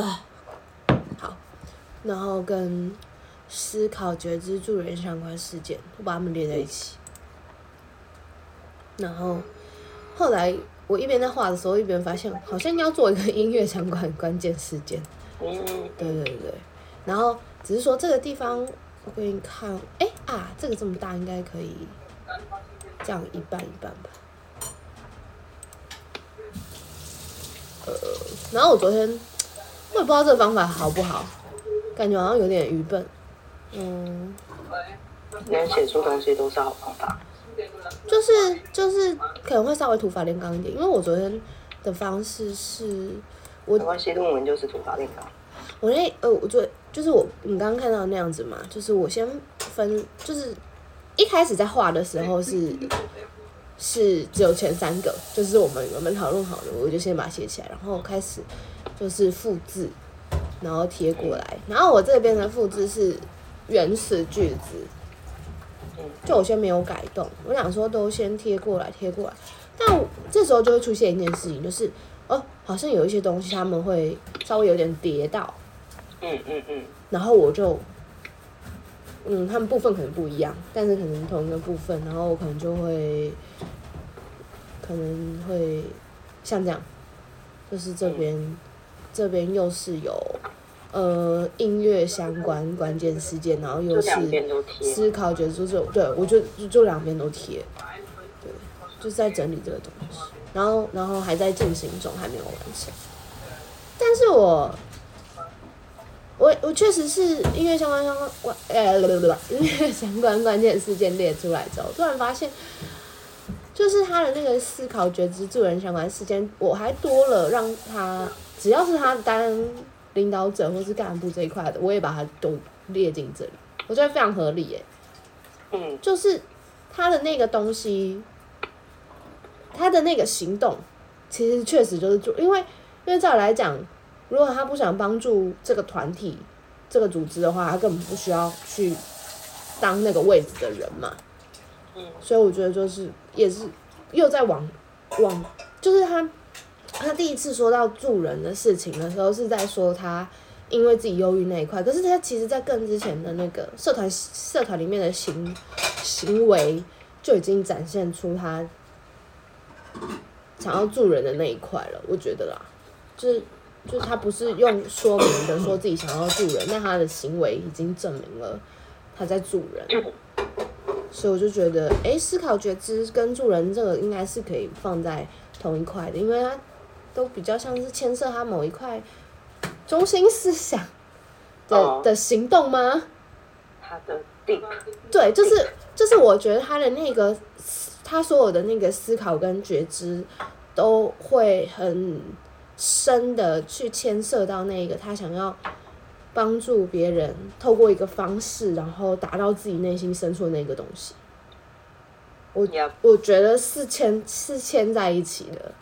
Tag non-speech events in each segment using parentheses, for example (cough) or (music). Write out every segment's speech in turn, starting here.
啊，好，然后跟思考、觉知、助人相关事件，我把它们连在一起。然后后来我一边在画的时候，一边发现好像要做一个 (laughs) 音乐相关关键事件。对对对，然后只是说这个地方，我给你看，哎啊，这个这么大，应该可以这样一半一半吧。呃，然后我昨天我也不知道这个方法好不好，感觉好像有点愚笨。嗯，连写出东西都是好方法。就是就是可能会稍微土法炼钢一点，因为我昨天的方式是，我没关系，论文就是土法炼钢。我那呃，我昨就是我你刚刚看到的那样子嘛，就是我先分，就是一开始在画的时候是是只有前三个，就是我们我们讨论好的，我就先把它写起来，然后开始就是复制，然后贴过来，然后我这边的复制是原始句子。就我先没有改动，我想说都先贴过来贴过来，但这时候就会出现一件事情，就是哦，好像有一些东西他们会稍微有点叠到，嗯嗯嗯，然后我就，嗯，他们部分可能不一样，但是可能同一个部分，然后我可能就会，可能会像这样，就是这边，嗯、这边又是有。呃，音乐相关关键事件，然后又是思考觉知，就对我就就两边都贴，对，就是在整理这个东西，然后然后还在进行中，还没有完成。但是我我我确实是音乐相关相关关，呃，不不不，音乐相关关键事件列出来之后，突然发现，就是他的那个思考觉知助人相关事件，我还多了让他只要是他当。领导者或是干部这一块的，我也把他都列进这里，我觉得非常合理耶。嗯，就是他的那个东西，他的那个行动，其实确实就是做，因为因为照理来讲，如果他不想帮助这个团体、这个组织的话，他根本不需要去当那个位置的人嘛。嗯，所以我觉得就是也是又在往往，就是他。他第一次说到助人的事情的时候，是在说他因为自己忧郁那一块。可是他其实，在更之前的那个社团社团里面的行行为，就已经展现出他想要助人的那一块了。我觉得啦，就是就是他不是用说明的说自己想要助人，那他的行为已经证明了他在助人。所以我就觉得，哎、思考觉知跟助人这个应该是可以放在同一块的，因为他。都比较像是牵涉他某一块中心思想的、oh, 的行动吗？他的 deep 对，就是就是我觉得他的那个他所有的那个思考跟觉知都会很深的去牵涉到那个他想要帮助别人，透过一个方式，然后达到自己内心深处的那个东西。我.我觉得是牵是牵在一起的。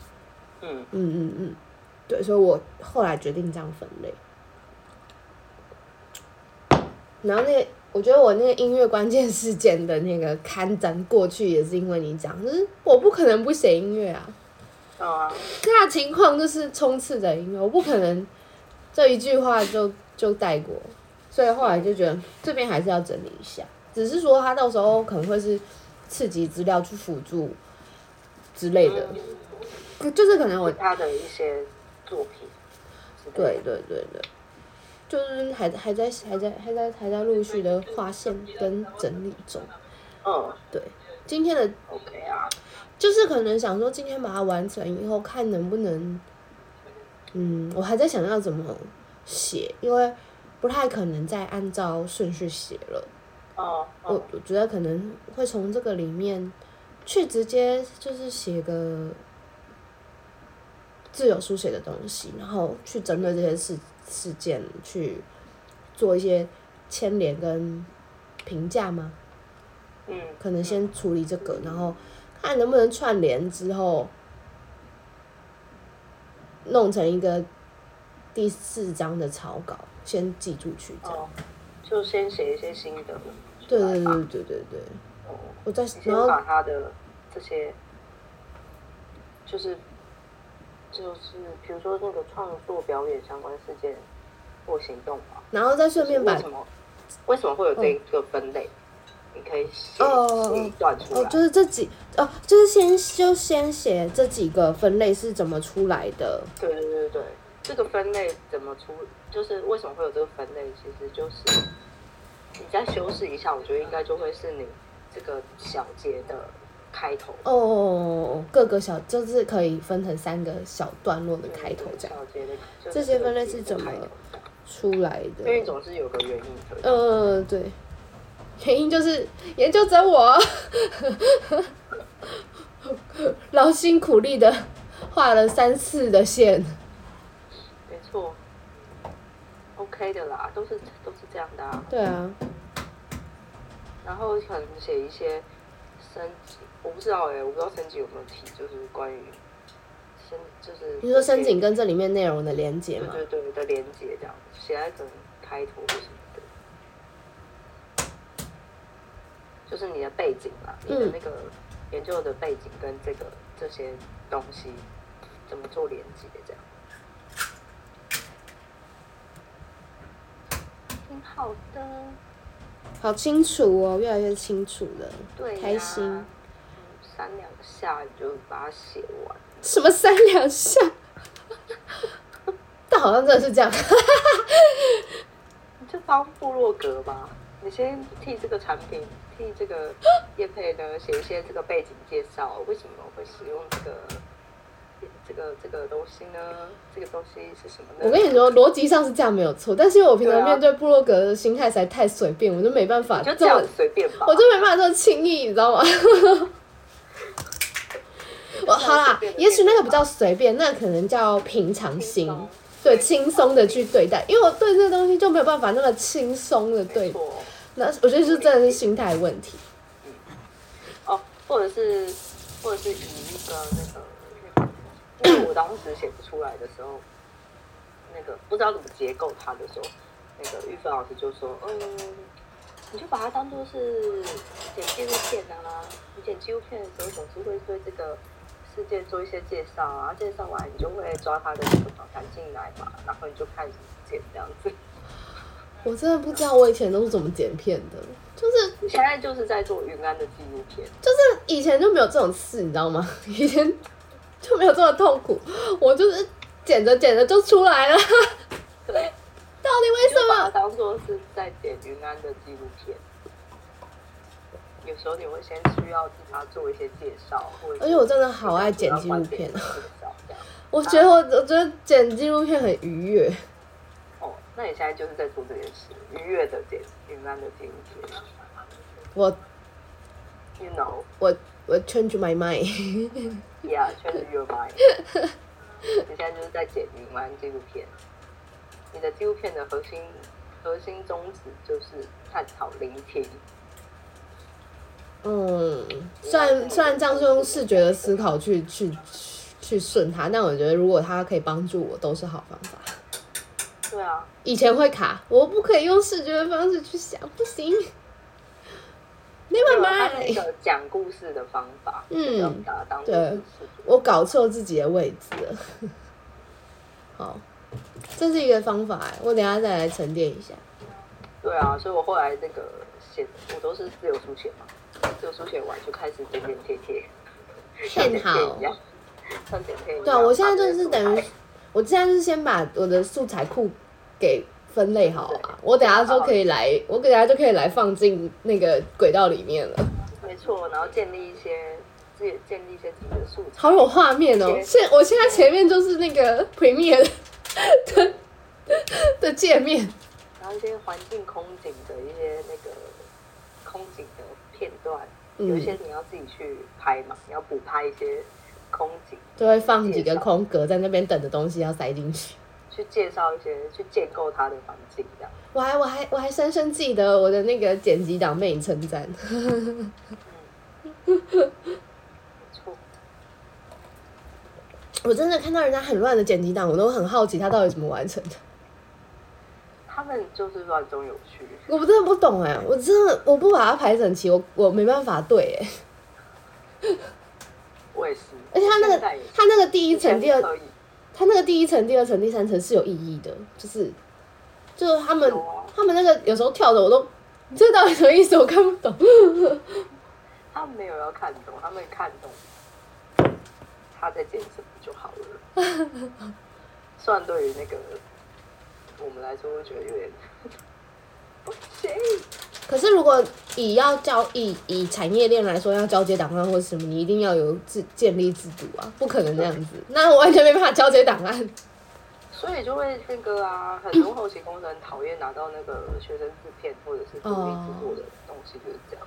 嗯嗯嗯嗯，对，所以我后来决定这样分类。然后那个，我觉得我那个音乐关键事件的那个刊登过去，也是因为你讲，就是我不可能不写音乐啊。啊。那情况就是充斥着音乐，我不可能这一句话就就带过，所以后来就觉得这边还是要整理一下。只是说他到时候可能会是刺激资料去辅助之类的。嗯就是可能我他的一些作品，对对对对，就是还还在还在还在还在陆续的划线跟整理中。嗯，对，今天的 OK 啊，就是可能想说今天把它完成以后，看能不能，嗯，我还在想要怎么写，因为不太可能再按照顺序写了。哦，我我觉得可能会从这个里面去直接就是写个。自由书写的东西，然后去针对这些事事件去做一些牵连跟评价吗？嗯，可能先处理这个，然后看能不能串联之后弄成一个第四章的草稿，先寄出去这样。哦，就先写一些心得。对对对对对对。哦，我在然后把他的这些就是。就是比如说那个创作表演相关事件或行动吧。然后再顺便把为什么为什么会有这个分类？你可以写写一段出来。哦，就是这几哦，就是先就先写这几个分类是怎么出来的。对对对对，这个分类怎么出？就是为什么会有这个分类？其实就是你再修饰一下，我觉得应该就会是你这个小节的开头。哦哦哦哦，各个小就是可以分成三个小段落的开头这样。这些分类是怎么出来的？因为总是有个原因的。嗯、呃，对。原因就是研究者我 (laughs) 劳心苦力的画了三次的线，没错，OK 的啦，都是都是这样的啊。对啊，然后可能写一些升级，我不知道哎、欸，我不知道升级有没有提，就是关于升，就是你说升级跟这里面内容的连接吗？对对对的连接这样，写在可能开头或什么的。就是你的背景嘛，你的那个研究的背景跟这个这些东西怎么做连接，这样。挺好的，好清楚哦，越来越清楚了，对，开心。三两下就把它写完。什么三两下？(laughs) 但好像真的是这样。(laughs) 你就当部落格吧，你先替这个产品。替这个叶配呢写一些这个背景介绍，为什么会使用这个这个这个东西呢？这个东西是什么呢？我跟你说，逻辑上是这样没有错，但是因为我平常面对部落格的心态实在太随便，我就没办法就这样随便吧，我就没办法这么轻易，你知道吗？(laughs) (laughs) 我好啦，也许那个比较随便，那、可能叫平常心，对，轻松的去对待，因为我对这个东西就没有办法那么轻松的对。那我觉得是真的是心态问题，嗯，哦，或者是，或者是以一个那个，因为我当时写不出来的时候，那个不知道怎么结构它的时候，那个玉芬老师就说，嗯，你就把它当做是剪纪录片啊，你剪纪录片的时候总是会对这个世界做一些介绍啊，介绍完你就会抓他的这个访谈进来嘛，然后你就开始剪这样子。我真的不知道我以前都是怎么剪片的，就是 (laughs) 你现在就是在做云安的纪录片，就是以前就没有这种事，你知道吗？(laughs) 以前就没有这么痛苦，我就是剪着剪着就出来了。(laughs) 对，到底为什么？当做是在剪云安的纪录片，有时候你会先需要替他做一些介绍，或者而且我真的好爱剪纪录片，我觉得我我觉得剪纪录片很愉悦。哦那你现在就是在做这件事，愉悦的剪云安的纪录片。我，you know，我我 change my mind。Yeah，change your mind。你现在就是在剪云安纪录片。你的纪录片的核心核心宗旨就是探讨聆听。嗯，虽然虽然这样是用视觉的思考去去去顺它，但我觉得如果它可以帮助我，都是好方法。对啊，以前会卡，我不可以用视觉的方式去想，不行。你慢慢来。一个讲故事的方法，嗯，对，我搞错自己的位置了。(laughs) 好，这是一个方法哎，我等下再来沉淀一下。对啊，所以我后来那个写，我都是自由书写嘛，自由书写完就开始点点贴贴，像剪片一样，像剪片一样。对啊，我现在就是等于，我现在就是先把我的素材库。给分类好啊，我等下就可以来，我等下就可以来放进那个轨道里面了。没错，然后建立一些自己建立一些自己的素材。好有画面哦！现我现在前面就是那个 Premiere 的 (laughs) 的界面，然后一些环境空景的一些那个空景的片段，嗯、有一些你要自己去拍嘛，你要补拍一些空景，就会放几个空格在那边等的东西要塞进去。去介绍一些，去建构它的环境，这样。我还我还我还深深记得我的那个剪辑党被你称赞。(laughs) 嗯，没错。我真的看到人家很乱的剪辑档，我都很好奇他到底怎么完成的。(laughs) 他们就是乱中有序。我真的不懂哎，我真的我不把它排整齐，我我没办法对哎。我也是。而且他那个他那个第一层、第二。他那个第一层、第二层、第三层是有意义的，就是就是他们、啊、他们那个有时候跳的我都，这到底什么意思？我看不懂。(laughs) 他们没有要看懂，他们看懂他在剪什么就好了。虽然对于那个我们来说，会觉得有点不行。可是，如果以要交以以产业链来说，要交接档案或者什么，你一定要有制建立制度啊，不可能这样子。那我完全没办法交接档案，(laughs) 所以就会那个啊，很多后期工人讨厌拿到那个学生制片或者是独立制作的东西，就是这样，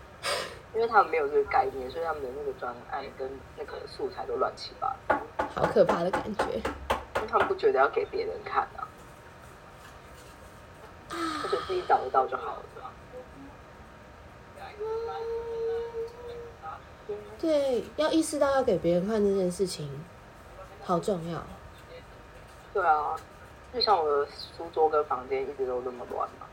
因为他们没有这个概念，所以他们的那个专案跟那个素材都乱七八糟，好可怕的感觉。因为他们不觉得要给别人看啊，而且自己找得到就好了。对，要意识到要给别人看这件事情，好重要。对啊，就像我的书桌跟房间一直都那么乱嘛，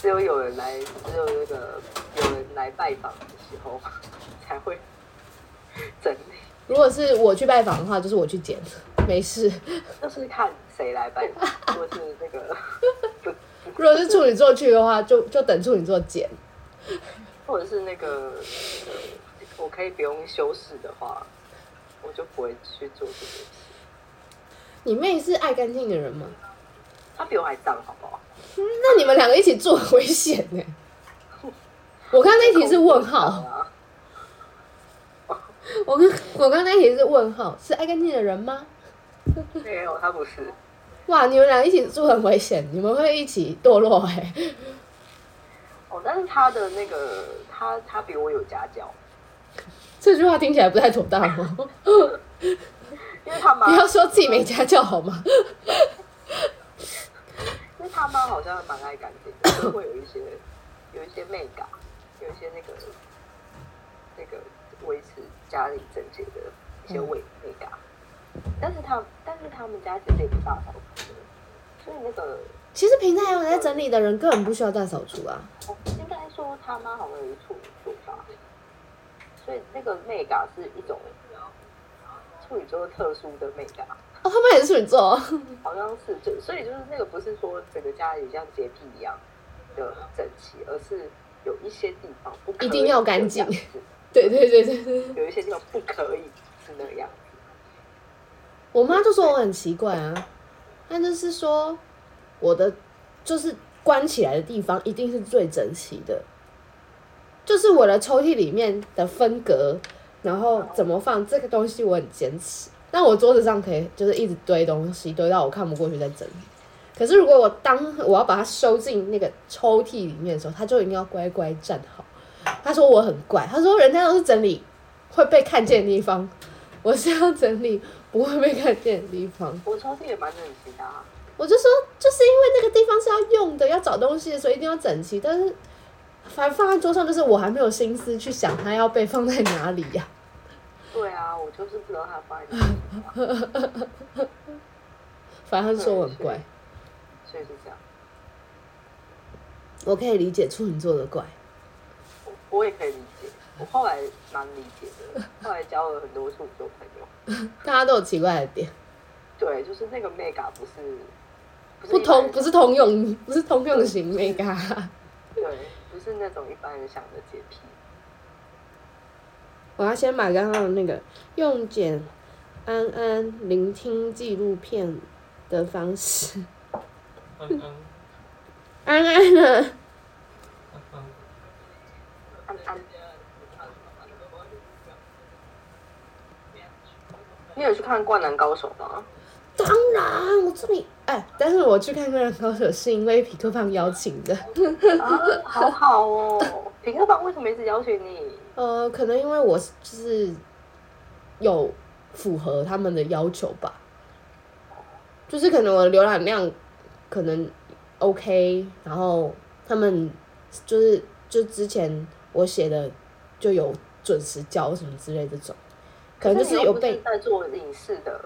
只有有人来，只有那个有人来拜访的时候 (laughs) 才会整理。如果是我去拜访的话，就是我去捡，没事。就是看谁来拜访，如果是那个。(laughs) 如果是处女座去的话，就就等处女座捡。或者是那个，呃，我可以不用修饰的话，我就不会去做这件事。你妹是爱干净的人吗？她比我还脏，好不好？那你们两个一起住很危险呢。(laughs) 我刚刚那题是问号。我刚我刚刚那题是问号，是爱干净的人吗？没有，他不是。哇，你们俩一起住很危险，你们会一起堕落哎。哦，但是他的那个，他他比我有家教。这句话听起来不太妥当哦。(laughs) 因为他妈，不要说自己没家教好吗？(laughs) 他妈好像蛮爱干净的，就会有一些有一些媚感，有一些那个那个维持家里整洁的一些味媚感。但是他但是他们家其实也不大扫除，所以那个。其实平常有在整理的人根本不需要大扫除啊。应该说他妈好像有一处做法，所以那个媚感是一种处女座特殊的媚感。哦，他们也是处女座，好像是就所以就是那个不是说整个家里像洁癖一样的整齐，而是有一些地方不可以一定要干净。对对对对对，有一些地方不可以是那个样子。我妈就说我很奇怪啊，她就是说。我的就是关起来的地方一定是最整齐的，就是我的抽屉里面的分隔，然后怎么放这个东西我很坚持。但我桌子上可以就是一直堆东西，堆到我看不过去再整理。可是如果我当我要把它收进那个抽屉里面的时候，他就一定要乖乖站好。他说我很怪，他说人家都是整理会被看见的地方，我是要整理不会被看见的地方。我抽屉也蛮整齐的啊。我就说，就是因为那个地方是要用的，要找东西的，所以一定要整齐。但是，反正放在桌上，就是我还没有心思去想它要被放在哪里呀、对啊，我就是不知道它放在哪里。(laughs) 反正他说我很怪，所以是这样。我可以理解处女座的怪。我我也可以理解，我后来蛮理解的。后来交了很多处女座朋友，(laughs) 大家都有奇怪的点。对，就是那个 mega 不，是不通，不是通用，不是通用型 mega。对，不是那种一般人想的洁癖。我要先把刚刚的那个用简安安聆听纪录片的方式。安安。安安呢？安安。你有去看《灌篮高手》吗？当然，我这里哎，但是我去看《灌篮高手》是因为皮克胖邀请的。啊，好好哦！皮克胖为什么一直邀请你？呃，可能因为我就是有符合他们的要求吧，就是可能我的浏览量可能 OK，然后他们就是就之前我写的就有准时交什么之类的这种，可能就是有被在做影视的。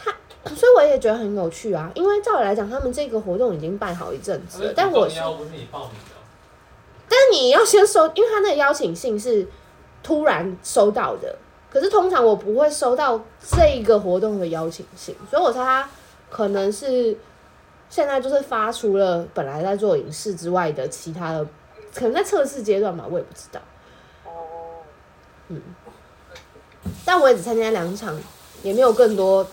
他所以我也觉得很有趣啊，因为照理来讲，他们这个活动已经办好一阵子了，但我是，但是你要先收，因为他那个邀请信是突然收到的，可是通常我不会收到这个活动的邀请信，所以我猜他可能是现在就是发出了本来在做影视之外的其他的，可能在测试阶段吧，我也不知道。哦，嗯，但我也只参加两场，也没有更多，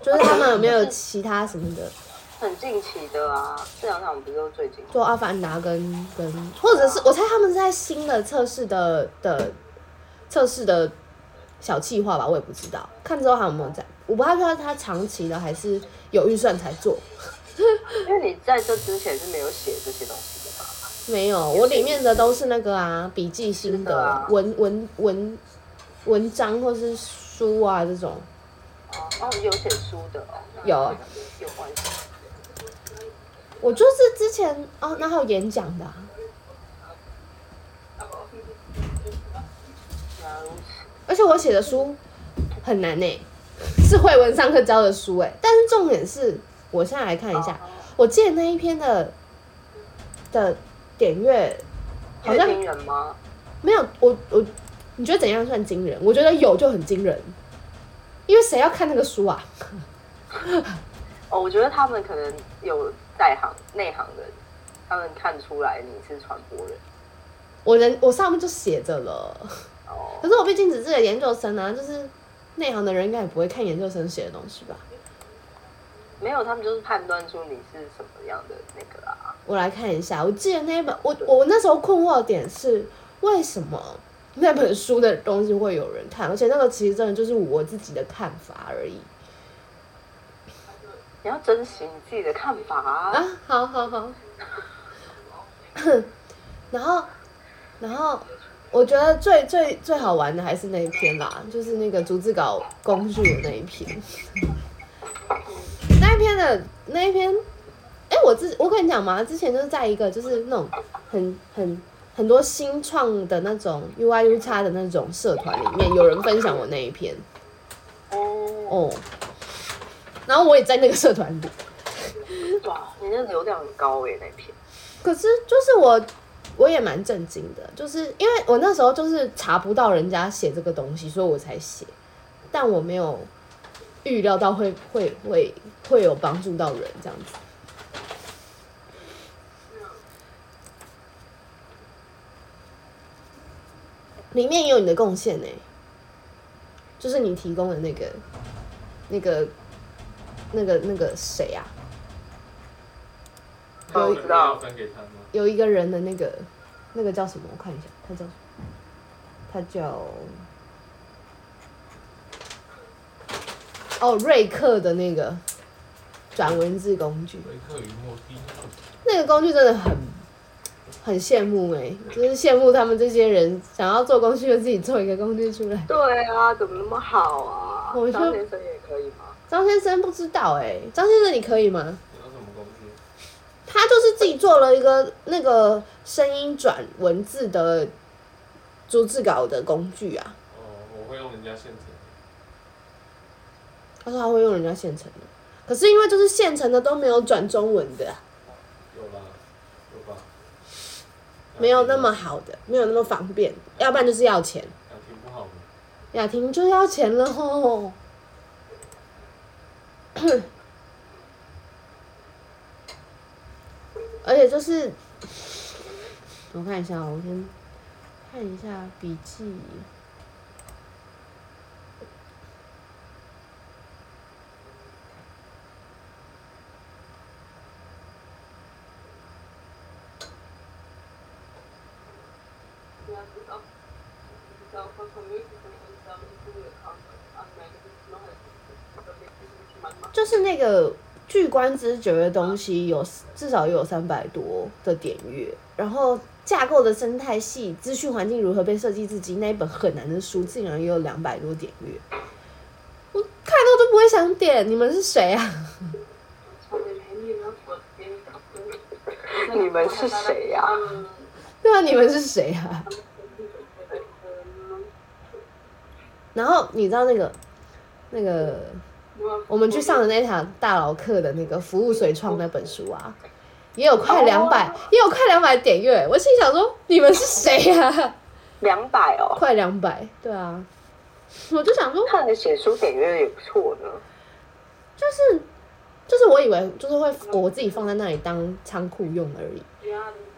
就是他们有没有其他什么的？很近期的啊，这两场不是都最近？做阿凡达跟跟，或者是我猜他们是在新的测试的的。测试的小计划吧，我也不知道，看之后还有没有在，我不太知道他长期的还是有预算才做。(laughs) 因为你在这之前是没有写这些东西的吧？没有，我里面的都是那个啊，笔记心得文文文文章或是书啊这种。哦，有写书的哦。有。有关系。我就是之前哦，那还有演讲的啊。而且我写的书很难呢，是慧文上课教的书哎。但是重点是，我现在来看一下，我记得那一篇的的点阅好像惊人吗？没有，我我你觉得怎样算惊人？我觉得有就很惊人，因为谁要看那个书啊？(laughs) 哦，我觉得他们可能有在行内行的，他们看出来你是传播人。我人我上面就写着了。可是我毕竟只是个研究生啊，就是内行的人应该也不会看研究生写的东西吧？没有，他们就是判断出你是什么样的那个啊。我来看一下，我记得那一本，我我那时候困惑的点是，为什么 (laughs) 那本书的东西会有人看？而且那个其实真的就是我自己的看法而已。你要珍惜你自己的看法啊！啊，好好好。(coughs) 然后，然后。我觉得最最最好玩的还是那一篇啦，就是那个逐字稿工具的那一篇。(laughs) 那一篇的那一篇，哎、欸，我之我跟你讲嘛，之前就是在一个就是那种很很很多新创的那种 U I U 叉的那种社团里面，有人分享我那一篇。哦。然后我也在那个社团里。(laughs) 哇，你那流量很高诶，那篇。可是就是我。我也蛮震惊的，就是因为我那时候就是查不到人家写这个东西，所以我才写，但我没有预料到会会会会有帮助到人这样子。里面也有你的贡献呢，就是你提供的那个那个那个那个谁啊？有知道。有一个人的那个，那个叫什么？我看一下，他叫什么？他叫哦，瑞克的那个转文字工具。瑞克与莫蒂。那个工具真的很很羡慕哎、欸，就是羡慕他们这些人想要做工具就自己做一个工具出来。对啊，怎么那么好啊？我张先生也可以吗？张先生不知道哎、欸，张先生你可以吗？他就是自己做了一个那个声音转文字的逐字稿的工具啊。哦，我会用人家现成的。他说他会用人家现成的，可是因为就是现成的都没有转中文的。有吧？有吧？没有那么好的，没有那么方便，要不然就是要钱。雅婷不好吗？雅婷就要钱了吼。(coughs) 而且就是，我看一下，我先看一下笔记。就是那个。据观之觉的东西有至少有三百多的点阅，然后架构的生态系、资讯环境如何被设计，自己那一本很难的书竟然也有两百多点阅，我看到都不会想点。你们是谁啊？你们是谁呀？对啊，你们是谁啊？然后你知道那个那个。我们去上的那堂大佬课的那个服务随创那本书啊，也有快两百，也有快两百点阅。我心想说，你们是谁呀？两百哦，快两百，对啊。我就想说，看你写书点阅也不错呢。就是就是我以为就是会我自己放在那里当仓库用而已，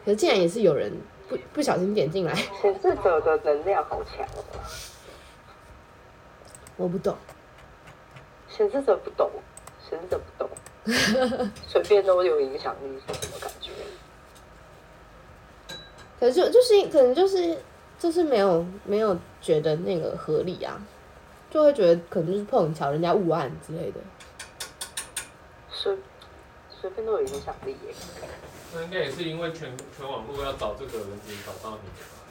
可是竟然也是有人不不小心点进来。显示者的能量好强哦。我不懂，显示者不懂，显示者不懂，(laughs) 随便都有影响力是什么感觉？可是就就是可能就是就是没有没有觉得那个合理啊，就会觉得可能就是碰巧人家误按之类的。随随便都有影响力耶。那应该也是因为全全网络要找这个人才找到你的。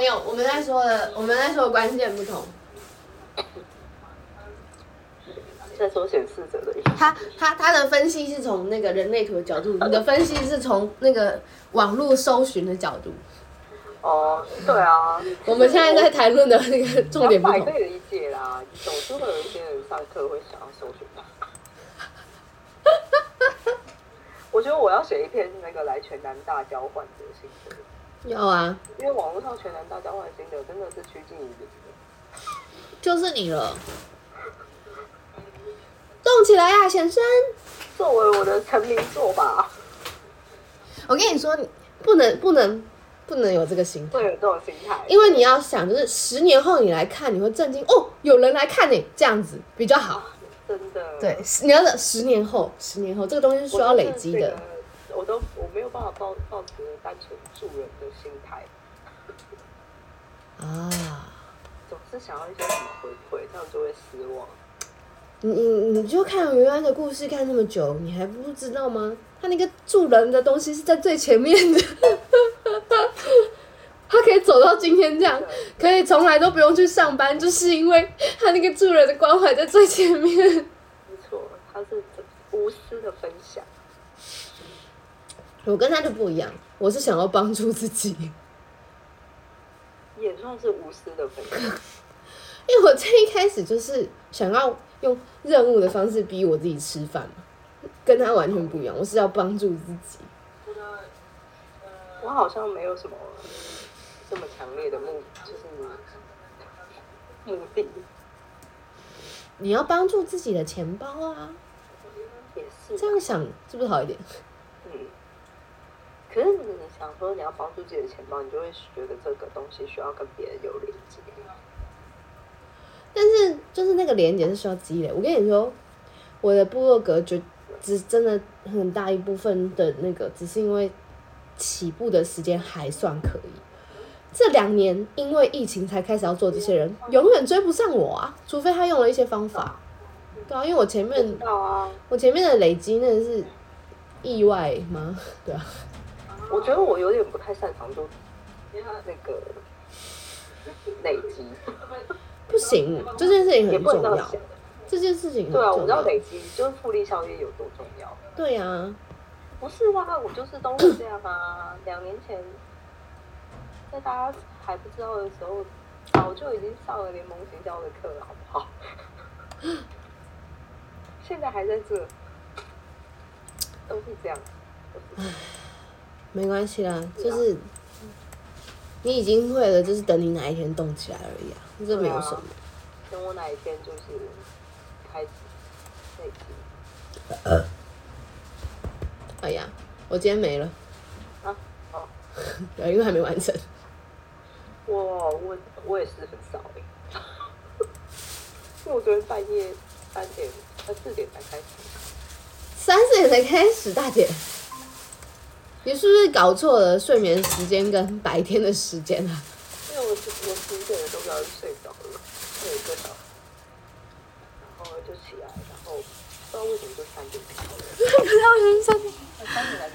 没有，我们在说的，我们在说的关键不同。在说显示者的。他他他的分析是从那个人类图的角度，你的分析是从那个网络搜寻的角度。哦，对啊。我们现在在谈论的那个重点不同。可以理解啦，总是会有一些人上课会想要搜寻的。(laughs) 我觉得我要写一篇那个来全南大交换的心得。有啊，因为网络上全然大交换心得真的是趋近于。就是你了。动起来呀、啊，先生！作为我的成名作吧。我跟你说，你不能不能不能有这个心态，会有这种心态，因为你要想，就是十年后你来看，你会震惊哦，有人来看你，这样子比较好。真的。对，你要等十年后，十年后这个东西是需要累积的。我都有办法抱抱持单纯助人的心态。啊。总是想要一些什么回馈，这样就会失望。你你你就看原来的故事看那么久，你还不知道吗？他那个助人的东西是在最前面的，(laughs) 他可以走到今天这样，可以从来都不用去上班，就是因为他那个助人的关怀在最前面。没错，他是无私的分享。我跟他就不一样，我是想要帮助自己，(laughs) 也算是无私的分享。(laughs) 因为我最一开始就是想要。用任务的方式逼我自己吃饭，跟他完全不一样。我是要帮助自己。我好像没有什么这么强烈的目，就是目的。你要帮助自己的钱包啊！也是。这样想是不是好一点？嗯。可是你想说你要帮助自己的钱包，你就会觉得这个东西需要跟别人有连接。但是就是那个连接是需要积累。我跟你说，我的部落格就只真的很大一部分的那个，只是因为起步的时间还算可以。这两年因为疫情才开始要做这些人，永远追不上我啊！除非他用了一些方法。对啊，因为我前面我前面的累积那是意外吗？对啊。我觉得我有点不太擅长做那个累积。不行，这件事情很重要。这件事情对啊，我知道累积就是复利效应有多重要。对呀、啊，不是啊，我就是都是这样啊。两年前，在大家还不知道的时候，早就已经上了联盟行销的课了，好不好？(laughs) 现在还在这，都是这样。唉，没关系啦，就是你已经会了，就是等你哪一天动起来而已啊。这没有什么、啊。等我哪一天就是开始累积。呃。哎呀，我今天没了。啊？哦。(laughs) 对，因为还没完成。我，我我也是很少哎。(laughs) 因为我昨天半夜三点、呃四点才开始。三四点才开始，大姐。你是不是搞错了睡眠时间跟白天的时间啊？因为我我十点都不知道睡着了，睡一个小时，然后就起来，然后不知道为什么就三点起来了。(laughs) (laughs) 不知道为什么三点